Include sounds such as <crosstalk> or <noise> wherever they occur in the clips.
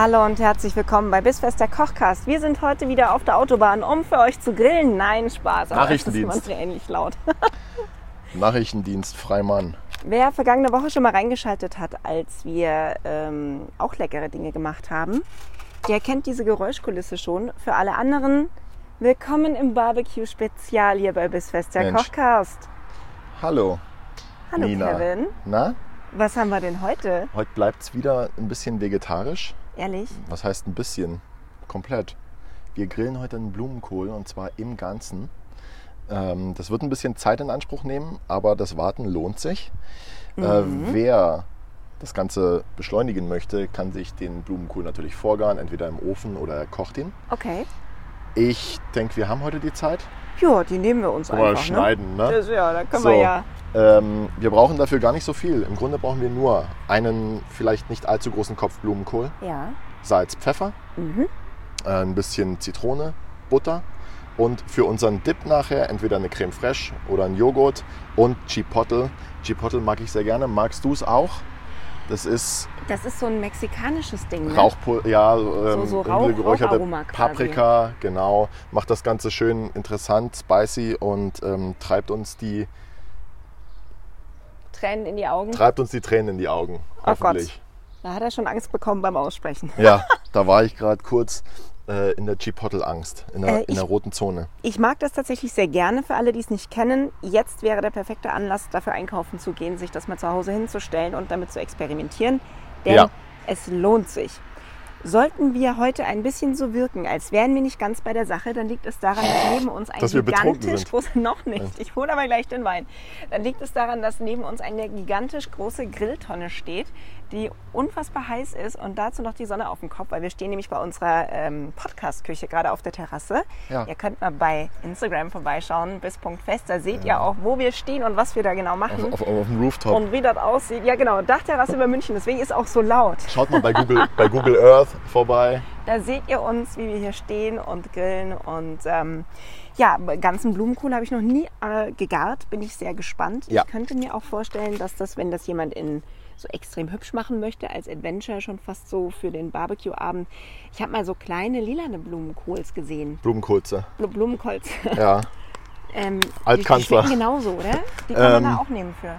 Hallo und herzlich willkommen bei Bissfest der Kochcast. Wir sind heute wieder auf der Autobahn, um für euch zu grillen. Nein, Spaß. Aber es ist Nachrichtendienst. ähnlich laut. <laughs> Nachrichtendienst Freimann. Wer vergangene Woche schon mal reingeschaltet hat, als wir ähm, auch leckere Dinge gemacht haben, der kennt diese Geräuschkulisse schon. Für alle anderen, willkommen im Barbecue-Spezial hier bei Bissfest der Mensch. Kochcast. Hallo, Hallo Nina. Kevin, Na, was haben wir denn heute? heute bleibt es wieder ein bisschen vegetarisch. Ehrlich? Was heißt ein bisschen? Komplett. Wir grillen heute einen Blumenkohl und zwar im Ganzen. Ähm, das wird ein bisschen Zeit in Anspruch nehmen, aber das Warten lohnt sich. Äh, wer das Ganze beschleunigen möchte, kann sich den Blumenkohl natürlich vorgaren, entweder im Ofen oder er kocht ihn. Okay. Ich denke, wir haben heute die Zeit. Ja, die nehmen wir uns Oder einfach. schneiden, ne? Das, ja, da können So. wir ja. Ähm, wir brauchen dafür gar nicht so viel. Im Grunde brauchen wir nur einen vielleicht nicht allzu großen Kopf Blumenkohl, Ja. Salz, Pfeffer, äh, ein bisschen Zitrone, Butter und für unseren Dip nachher entweder eine Creme fraiche oder ein Joghurt und Chipotle. Chipotle mag ich sehr gerne. Magst du es auch? Das ist Das ist so ein mexikanisches Ding. Ne? Rauchpulver, ja, ähm, so Rauch- geräucherte. Paprika, genau. Macht das Ganze schön interessant, spicy und ähm, treibt uns die Tränen in die Augen. treibt uns die Tränen in die Augen. Oh Gott. Hoffentlich. Da hat er schon Angst bekommen beim Aussprechen. Ja, <laughs> da war ich gerade kurz äh, in der Chipotle-Angst, in, der- Äh, in der roten Zone. Ich mag das tatsächlich sehr gerne für alle, die es nicht kennen. Jetzt wäre der perfekte Anlass, dafür einkaufen zu gehen, sich das mal zu Hause hinzustellen und damit zu experimentieren. Denn Ja. es lohnt sich. Sollten wir heute ein bisschen so wirken, als wären wir nicht ganz bei der Sache, dann liegt es daran, dass neben uns ein Dass gigantisch sind. großes, <laughs> noch nicht, ich hole aber gleich den Wein. Dann liegt es daran, dass neben uns eine gigantisch große Grilltonne steht, die unfassbar heiß ist und dazu noch die Sonne auf dem Kopf, weil wir stehen nämlich bei unserer ähm, Podcast-Küche gerade auf der Terrasse. Ja. Ihr könnt mal bei Instagram vorbeischauen, bis Punkt fest, da seht ihr auch, wo wir stehen und was wir da genau machen. Auf, auf, auf dem Rooftop. und wie das aussieht. Ja genau, Dachterrasse über München, deswegen ist auch so laut. Schaut mal bei Google, bei Google Earth vorbei. Da seht ihr uns, wie wir hier stehen und grillen. Und ähm, ja, ganzen Blumenkohl habe ich noch nie äh, gegart. Bin ich sehr gespannt. Ja. Ich könnte mir auch vorstellen, dass das, wenn das jemand in so extrem hübsch machen möchte, als Adventure schon fast so für den Barbecue-Abend. Ich habe mal so kleine lilane Blumenkohls gesehen. Blumenkohlze. Blu- Blumenkohls. Ja. <laughs> ähm, die, die Altkanzler. schmecken genauso, oder? Die kann man Ähm, da auch nehmen für.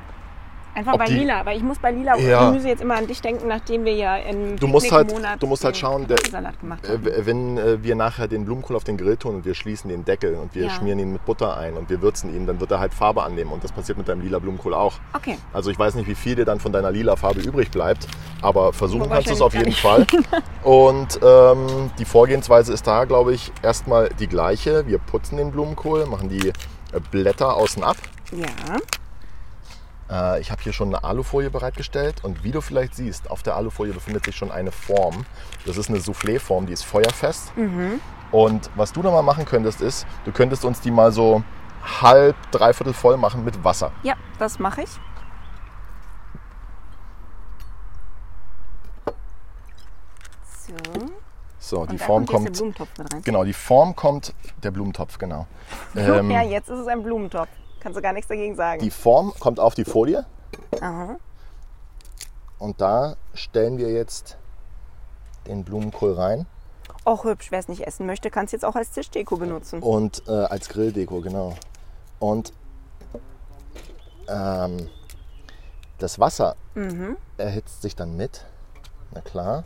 Einfach ob bei die- Lila, weil ich muss bei Lila Ja. Gemüse jetzt immer an dich denken, nachdem wir ja im Du musst halt- Picknickmonat du musst halt schauen, der- Kartoffelsalat gemacht haben. Äh, wenn äh, wir nachher den Blumenkohl auf den Grill tun und wir schließen den Deckel und wir Ja. schmieren ihn mit Butter ein und wir würzen ihn, dann wird er halt Farbe annehmen. Und das passiert mit deinem lila Blumenkohl auch. Okay. Also ich weiß nicht, wie viel dir dann von deiner lila Farbe übrig bleibt, aber versuchen kannst du es auf jeden Fall. <laughs> Und ähm, die Vorgehensweise ist da, glaube ich, erstmal die gleiche. Wir putzen den Blumenkohl, machen die äh, Blätter außen ab. Ja. Äh, ich habe hier schon eine Alufolie bereitgestellt und wie du vielleicht siehst, auf der Alufolie befindet sich schon eine Form. Das ist eine Soufflé-Form, die ist feuerfest. Und was du noch mal machen könntest, ist, du könntest uns die mal so halb, dreiviertel voll machen mit Wasser. Ja, das mache ich. So. So, die Und da Form kommt kommt. Genau, die Form kommt, der Blumentopf, genau. <laughs> Ähm, ja, jetzt ist es ein Blumentopf. Kannst du gar nichts dagegen sagen. die Form kommt auf die Folie Aha. und da stellen wir jetzt den Blumenkohl rein Auch hübsch, wer es nicht essen möchte, kann es jetzt auch als Tischdeko benutzen. und äh, als Grilldeko, genau. Und ähm, das Wasser erhitzt sich dann mit, na klar,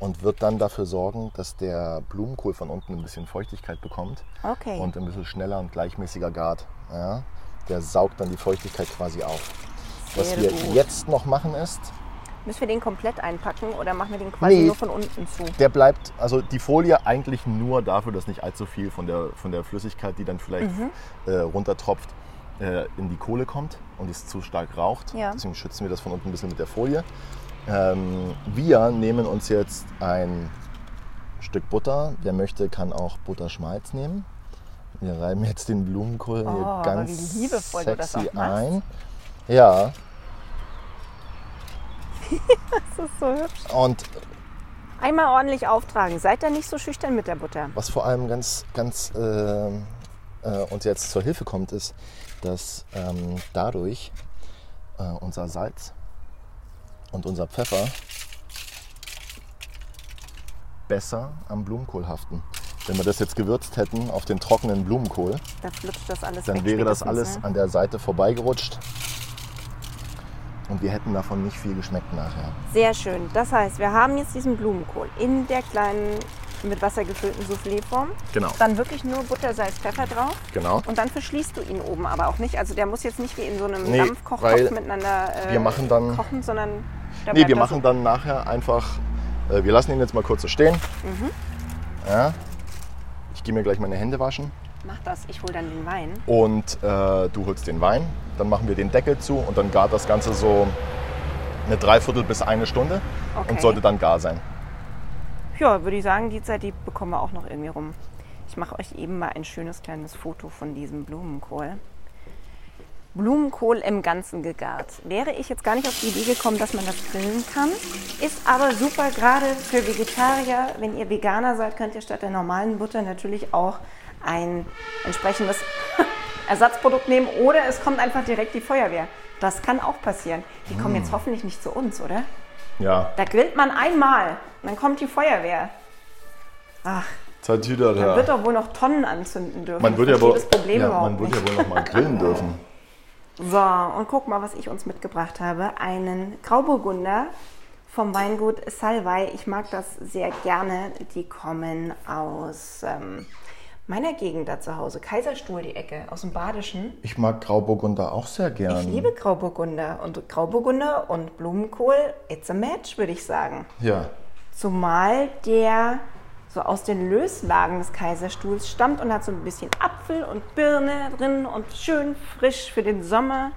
und wird dann dafür sorgen, dass der Blumenkohl von unten ein bisschen Feuchtigkeit bekommt Okay. und ein bisschen schneller und gleichmäßiger gart. Ja? Der saugt dann die Feuchtigkeit quasi auf. Was Sehr wir gut. jetzt noch machen ist, Müssen wir den komplett einpacken oder machen wir den quasi Nee. nur von unten zu? der bleibt, also die Folie eigentlich nur dafür, dass nicht allzu viel von der, von der Flüssigkeit, die dann vielleicht Mhm. äh, runtertropft, äh, in die Kohle kommt und es zu stark raucht. Ja. Deswegen schützen wir das von unten ein bisschen mit der Folie. Ähm, wir nehmen uns jetzt ein Stück Butter. Wer möchte, kann auch Butterschmalz nehmen. Wir reiben jetzt den Blumenkohl Oh, hier ganz liebevoll sexy ein. Ja, <laughs> Das ist so hübsch. und Einmal ordentlich auftragen. Seid da nicht so schüchtern mit der Butter. was vor allem ganz, ganz äh, äh, uns jetzt zur Hilfe kommt, ist, dass ähm, dadurch äh, unser Salz und unser Pfeffer besser am Blumenkohl haften. Wenn wir das jetzt gewürzt hätten auf den trockenen Blumenkohl, Da das alles dann wäre das alles ne? an der Seite vorbeigerutscht und wir hätten davon nicht viel geschmeckt nachher. Sehr schön. Das heißt, wir haben jetzt diesen Blumenkohl in der kleinen mit Wasser gefüllten Soufflé-Form. Genau. Dann wirklich nur Butter, Salz, Pfeffer drauf. Genau. Und dann verschließt du ihn oben aber auch nicht. Also der muss jetzt nicht wie in so einem Nee, Dampfkochtopf miteinander äh, wir machen dann- kochen, sondern der Nee, wir da machen so. dann nachher einfach, äh, wir lassen ihn jetzt mal kurz so stehen. Mhm. Ja. Ich gehe mir gleich meine Hände waschen Mach das, ich hole dann den Wein. und äh, du holst den Wein. Dann machen wir den Deckel zu und dann gart das Ganze so eine Dreiviertel bis eine Stunde Okay. und sollte dann gar sein. Ja, würde ich sagen, die Zeit, die bekommen wir auch noch irgendwie rum. Ich mache euch eben mal ein schönes kleines Foto von diesem Blumenkohl. Blumenkohl im Ganzen gegart. Wäre ich jetzt gar nicht auf die Idee gekommen, dass man das grillen kann. Ist aber super, gerade für Vegetarier. Wenn ihr Veganer seid, könnt ihr statt der normalen Butter natürlich auch ein entsprechendes <laughs> Ersatzprodukt nehmen. Oder es kommt einfach direkt die Feuerwehr. Das kann auch passieren. Die kommen jetzt hoffentlich nicht zu uns, oder? Ja, Da grillt man einmal und dann kommt die Feuerwehr. Ach, man wird doch wohl noch Tonnen anzünden dürfen. Man würde ja wohl, ja, man nicht. ja wohl noch mal grillen dürfen. <laughs> So, und guck mal, was ich uns mitgebracht habe. Einen Grauburgunder vom Weingut Salvei. Ich mag das sehr gerne. Die kommen aus ähm, meiner Gegend da zu Hause. Kaiserstuhl, die Ecke, aus dem Badischen. Ich mag Grauburgunder auch sehr gern. Ich liebe Grauburgunder. Und Grauburgunder und Blumenkohl, it's a match, würde ich sagen. Ja, Zumal der so aus den Löslagen des Kaiserstuhls stammt und hat so ein bisschen Apfel und Birne drin und schön frisch für den Sommer.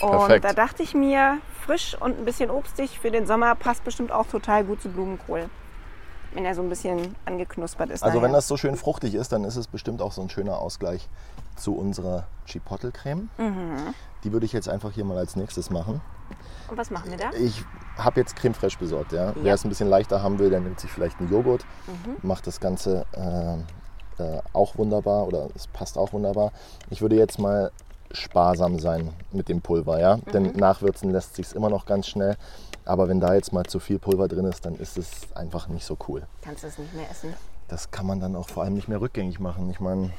Und Perfekt. da dachte ich mir, frisch und ein bisschen obstig für den Sommer passt bestimmt auch total gut zu Blumenkohl. Wenn er so ein bisschen angeknuspert ist. Also wenn nachher. das so schön fruchtig ist, dann ist es bestimmt auch so ein schöner Ausgleich zu unserer Chipotle-Creme. Mhm. Die würde ich jetzt einfach hier mal als nächstes machen. Und was machen wir da? Ich habe jetzt Creme fraiche besorgt. Ja? Wer es ein bisschen leichter haben will, der nimmt sich vielleicht einen Joghurt, Mhm. macht das Ganze äh, äh, auch wunderbar oder es passt auch wunderbar. Ich würde jetzt mal sparsam sein mit dem Pulver, ja? Mhm. denn nachwürzen lässt sich immer noch ganz schnell. Aber wenn da jetzt mal zu viel Pulver drin ist, dann ist es einfach nicht so cool. Kannst du es nicht mehr essen? Das kann man dann auch vor allem nicht mehr rückgängig machen. Ich meine,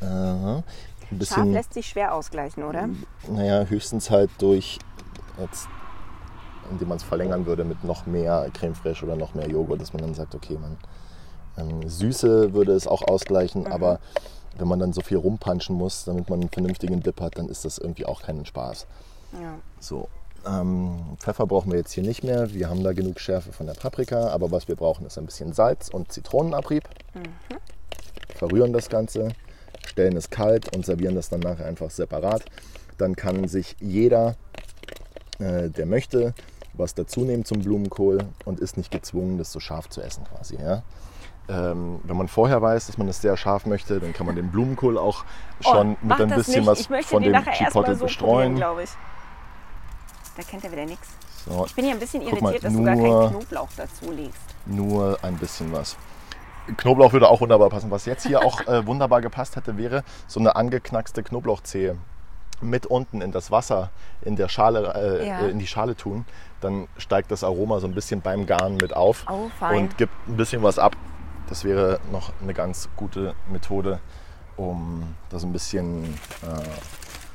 äh, <laughs> ein Scharf bisschen, lässt sich schwer ausgleichen, oder? naja, höchstens halt durch, jetzt, indem man es verlängern würde mit noch mehr Creme fraiche oder noch mehr Joghurt, dass man dann sagt, okay, man, ähm, Süße würde es auch ausgleichen, aber wenn man dann so viel rumpanschen muss, damit man einen vernünftigen Dip hat, dann ist das irgendwie auch keinen Spaß. Ja. So, ähm, Pfeffer brauchen wir jetzt hier nicht mehr. Wir haben da genug Schärfe von der Paprika. Aber was wir brauchen, ist ein bisschen Salz und Zitronenabrieb. Verrühren das Ganze, stellen es kalt und servieren das dann nachher einfach separat. Dann kann sich jeder, äh, der möchte, was dazu nehmen zum Blumenkohl und ist nicht gezwungen, das so scharf zu essen quasi. Ja? Ähm, wenn man vorher weiß, dass man das sehr scharf möchte, dann kann man den Blumenkohl auch schon Oh, mit ein bisschen nicht. was von dem Chipotle so bestreuen. glaube ich. Da kennt er wieder nichts. So, Ich bin ja ein bisschen Guck mal, irritiert, dass du gar keinen Knoblauch dazu legst. nur ein bisschen was. Knoblauch würde auch wunderbar passen. Was jetzt hier auch <laughs> äh, wunderbar gepasst hätte, wäre so eine angeknackste Knoblauchzehe mit unten in das Wasser in der Schale äh, Ja. äh, in die Schale tun. Dann steigt das Aroma so ein bisschen beim Garen mit auf Oh, und gibt ein bisschen was ab. Das wäre noch eine ganz gute Methode, um das ein bisschen äh,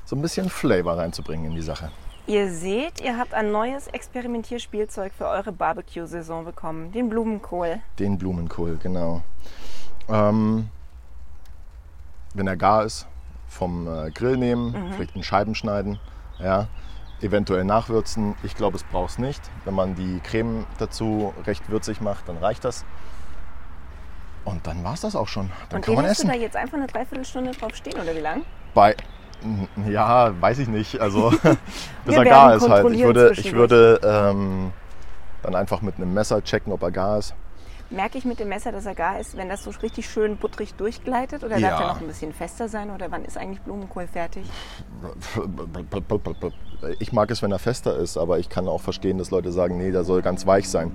so ein bisschen Flavor reinzubringen in die Sache. Ihr seht, ihr habt ein neues Experimentierspielzeug für eure Barbecue-Saison bekommen. Den Blumenkohl. Den Blumenkohl, genau. Ähm, wenn er gar ist, vom äh, Grill nehmen, vielleicht in Scheiben schneiden, ja, eventuell nachwürzen. Ich glaube, es braucht es nicht. Wenn man die Creme dazu recht würzig macht, dann reicht das. Und dann war es das auch schon. Dann Und kann man essen. du da jetzt einfach eine Dreiviertelstunde drauf stehen, oder wie lang? Bei Ja, weiß ich nicht. Also <laughs> <laughs> bis er gar ist halt. Ich würde, ich würde ähm, dann einfach mit einem Messer checken, ob er gar ist. Merke ich mit dem Messer, dass er gar ist, wenn das so richtig schön butterig durchgleitet? Oder darf Ja. er noch ein bisschen fester sein? Oder wann ist eigentlich Blumenkohl fertig? Ich mag es, wenn er fester ist, aber ich kann auch verstehen, dass Leute sagen, nee, der soll ganz weich sein.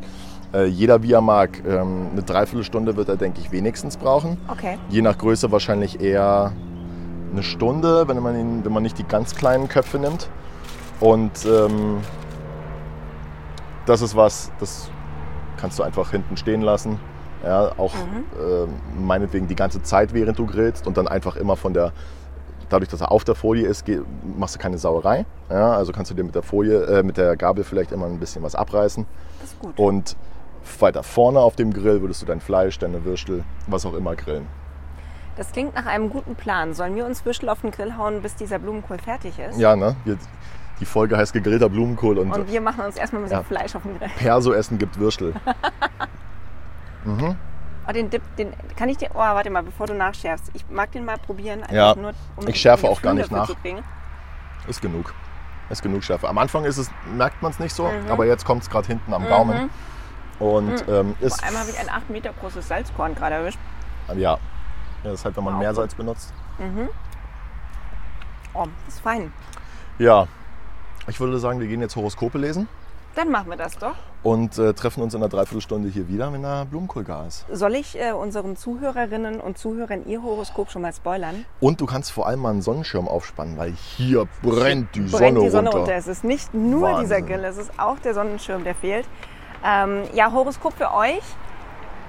Äh, jeder wie er mag. Ähm, eine Dreiviertelstunde wird er, denke ich, wenigstens brauchen. Okay. Je nach Größe wahrscheinlich eher eine Stunde, wenn man, ihn, wenn man nicht die ganz kleinen Köpfe nimmt. Und ähm, das ist was, das kannst du einfach hinten stehen lassen. Ja, auch ähm, meinetwegen die ganze Zeit, während du grillst und dann einfach immer von der, dadurch, dass er auf der Folie ist, geh- machst du keine Sauerei. Ja, also kannst du dir mit der Folie, äh, mit der Gabel vielleicht immer ein bisschen was abreißen. Das ist gut. Und weiter vorne auf dem Grill würdest du dein Fleisch, deine Würstel, was auch immer grillen. Das klingt nach einem guten Plan. Sollen wir uns Würstel auf den Grill hauen, bis dieser Blumenkohl fertig ist? Ja, ne? Wir, die Folge heißt gegrillter Blumenkohl und, Und wir machen uns erstmal ein bisschen Ja. Fleisch auf den Grill. Perso essen gibt Würstel. <laughs> Oh, den Dip, den kann ich dir. Oh, warte mal, bevor du nachschärfst. Ich mag den mal probieren. Ja, nur, um ich schärfe auch gar nicht nach. Ist genug. Ist genug Schärfe. Am Anfang ist es, merkt man es nicht so, Mhm. aber jetzt kommt es gerade hinten am Gaumen. Und ähm, ist. Vor allem habe ich ein 8 Meter großes Salzkorn gerade erwischt. Ja. ja. Das ist halt, wenn man Wow. Meersalz benutzt. Oh, das ist fein. Ja. Ich würde sagen, wir gehen jetzt Horoskope lesen Dann machen wir das doch. und äh, treffen uns in einer Dreiviertelstunde hier wieder, wenn der Blumenkohl gar ist. Soll ich äh, unseren Zuhörerinnen und Zuhörern ihr Horoskop schon mal spoilern? Und du kannst vor allem mal einen Sonnenschirm aufspannen, weil hier brennt die Brennt Sonne die Sonne runter. runter. Es ist nicht nur Wahnsinn. dieser Grill, es ist auch der Sonnenschirm, der fehlt. Ähm, ja, Horoskop für euch.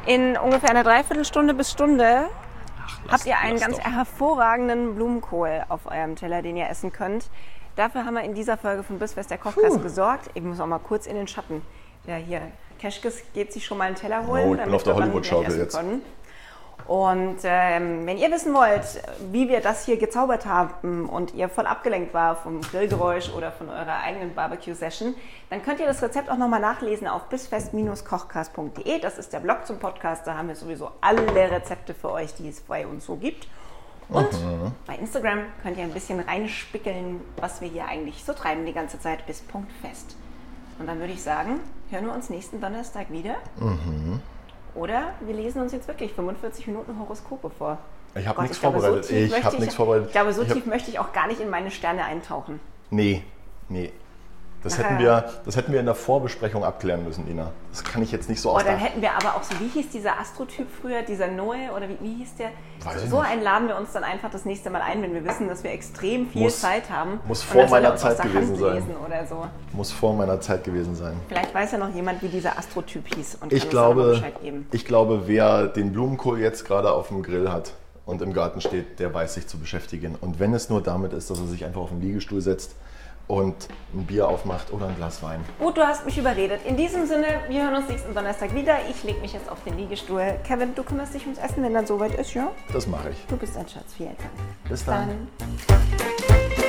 In ungefähr einer Dreiviertelstunde bis Stunde habt ihr einen ganz doch. hervorragenden Blumenkohl auf eurem Teller, den ihr essen könnt. Dafür haben wir in dieser Folge von Bissfest der Kochkast gesorgt. Ich muss auch mal kurz in den Schatten. Ja, hier, Keschkes geht sich schon mal einen Teller holen. Oh, ich bin auf der Hollywood-Schaukel jetzt. können. Und ähm, wenn ihr wissen wollt, wie wir das hier gezaubert haben und ihr voll abgelenkt war vom Grillgeräusch oder von eurer eigenen Barbecue-Session, dann könnt ihr das Rezept auch nochmal nachlesen auf bisfest-kochcast.de. Das ist der Blog zum Podcast. Da haben wir sowieso alle Rezepte für euch, die es bei uns so gibt. Und bei Instagram könnt ihr ein bisschen reinspickeln, was wir hier eigentlich so treiben die ganze Zeit bis Punkt fest. Und dann würde ich sagen, hören wir uns nächsten Donnerstag wieder. Oder wir lesen uns jetzt wirklich 45 Minuten Horoskope vor. Ich habe nichts vorbereitet. tief ich habe nichts vorbereitet. Ich glaube, so Ich tief möchte ich auch gar nicht in meine Sterne eintauchen. Nee, nee. Das hätten, wir, das hätten wir in der Vorbesprechung abklären müssen, Ina. Das kann ich jetzt nicht so Oh, dann hätten wir aber auch so, wie hieß dieser Astrotyp früher, dieser Noe oder wie, wie hieß der? Weiß so nicht. einen laden wir uns dann einfach das nächste Mal ein, wenn wir wissen, dass wir extrem viel Muss- Zeit haben. muss vor er meiner Zeit gewesen sein. so. Muss vor meiner Zeit gewesen sein. Vielleicht weiß ja noch jemand, wie dieser Astrotyp hieß und Ich glaube, ich glaube, wer den Blumenkohl jetzt gerade auf dem Grill hat und im Garten steht, der weiß sich zu beschäftigen. Und wenn es nur damit ist, dass er sich einfach auf den Liegestuhl setzt und ein Bier aufmacht oder ein Glas Wein. Gut, du hast mich überredet. In diesem Sinne, wir hören uns nächsten Donnerstag wieder. Ich lege mich jetzt auf den Liegestuhl. Kevin, du kümmerst dich ums Essen, wenn dann soweit ist, ja? Das mache ich. Du bist ein Schatz. Vielen Dank. Bis dann. Dann.